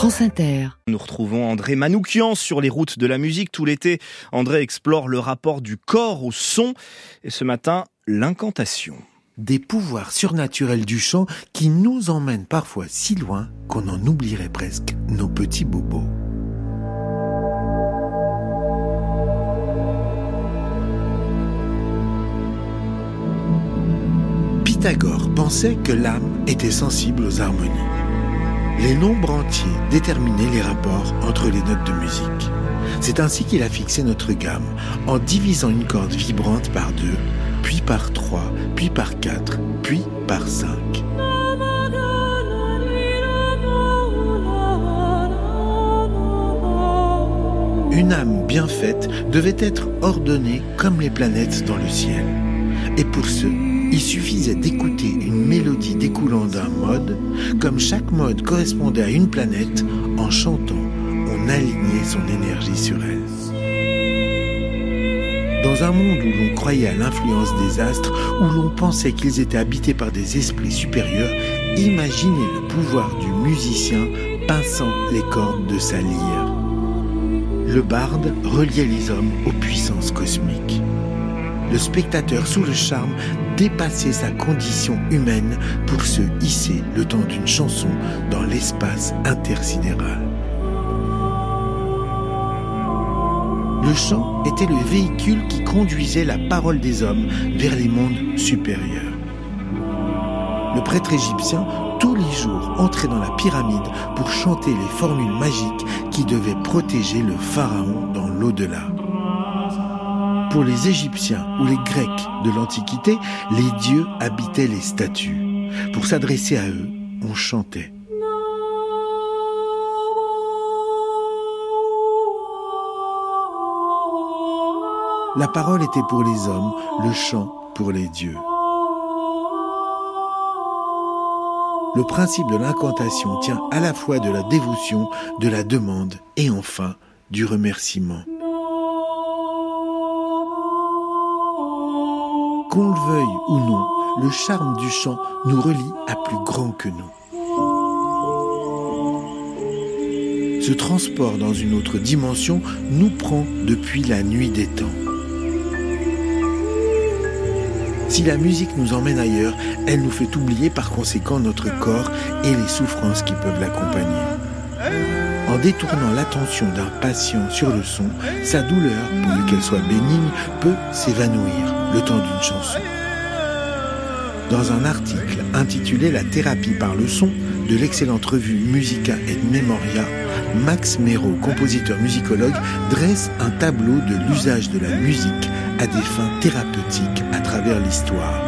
France Inter. Nous retrouvons André Manoukian sur les routes de la musique. Tout l'été, André explore le rapport du corps au son. Et ce matin, l'incantation. Des pouvoirs surnaturels du chant qui nous emmènent parfois si loin qu'on en oublierait presque nos petits bobos. Pythagore pensait que l'âme était sensible aux harmonies. Les nombres entiers déterminaient les rapports entre les notes de musique. C'est ainsi qu'il a fixé notre gamme, en divisant une corde vibrante par deux, puis par trois, puis par quatre, puis par cinq. Une âme bien faite devait être ordonnée comme les planètes dans le ciel. Et pour ce, il suffisait d'écouter une mélodie découlant d'un mode, comme chaque mode correspondait à une planète, en chantant, on alignait son énergie sur elle. Dans un monde où l'on croyait à l'influence des astres, où l'on pensait qu'ils étaient habités par des esprits supérieurs, imaginez le pouvoir du musicien pinçant les cordes de sa lyre. Le barde reliait les hommes aux puissances cosmiques le spectateur sous le charme dépassait sa condition humaine pour se hisser le temps d'une chanson dans l'espace intersidéral. Le chant était le véhicule qui conduisait la parole des hommes vers les mondes supérieurs. Le prêtre égyptien, tous les jours, entrait dans la pyramide pour chanter les formules magiques qui devaient protéger le pharaon dans l'au-delà. Pour les Égyptiens ou les Grecs de l'Antiquité, les dieux habitaient les statues. Pour s'adresser à eux, on chantait. La parole était pour les hommes, le chant pour les dieux. Le principe de l'incantation tient à la fois de la dévotion, de la demande et enfin du remerciement. Qu'on le veuille ou non, le charme du chant nous relie à plus grand que nous. Ce transport dans une autre dimension nous prend depuis la nuit des temps. Si la musique nous emmène ailleurs, elle nous fait oublier par conséquent notre corps et les souffrances qui peuvent l'accompagner. En détournant l'attention d'un patient sur le son, sa douleur, pourvu qu'elle soit bénigne, peut s'évanouir le temps d'une chanson. Dans un article intitulé La thérapie par le son de l'excellente revue Musica et Memoria, Max Mero, compositeur musicologue, dresse un tableau de l'usage de la musique à des fins thérapeutiques à travers l'histoire.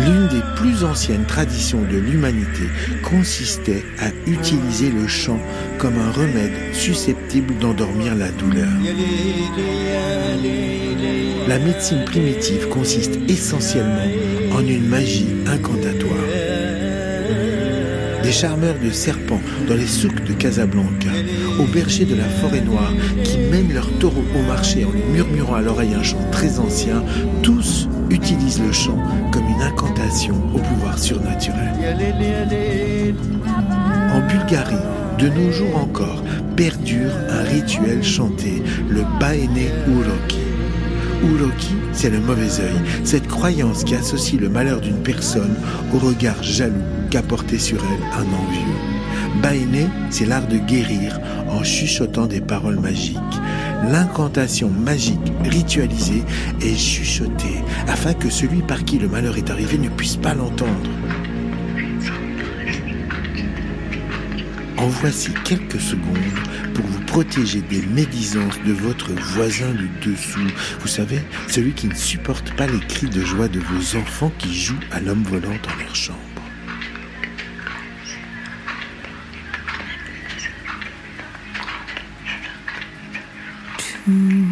L'une des plus anciennes traditions de l'humanité consistait à utiliser le chant comme un remède susceptible d'endormir la douleur. La médecine primitive consiste essentiellement en une magie incantatoire. Des charmeurs de serpents dans les souks de Casablanca, aux bergers de la forêt noire qui mènent leurs taureaux au marché en lui murmurant à l'oreille un chant très ancien, tous utilisent le chant comme une incantation au pouvoir surnaturel. En Bulgarie, de nos jours encore, perdure un rituel chanté, le Baene Uroki. Uroki, c'est le mauvais œil, cette croyance qui associe le malheur d'une personne au regard jaloux qu'a porté sur elle un envieux. Baene, c'est l'art de guérir en chuchotant des paroles magiques. L'incantation magique ritualisée est chuchotée afin que celui par qui le malheur est arrivé ne puisse pas l'entendre. En voici quelques secondes pour protéger des médisances de votre voisin du dessous. Vous savez, celui qui ne supporte pas les cris de joie de vos enfants qui jouent à l'homme volant dans leur chambre. I'm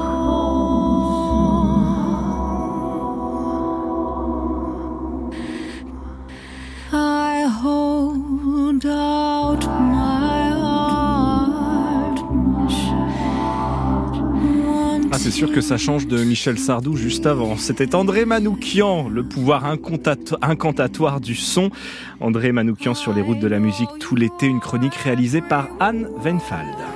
Ah, c'est sûr que ça change de Michel Sardou juste avant. C'était André Manoukian, le pouvoir incantatoire du son. André Manoukian sur les routes de la musique tout l'été, une chronique réalisée par Anne Weinfeld.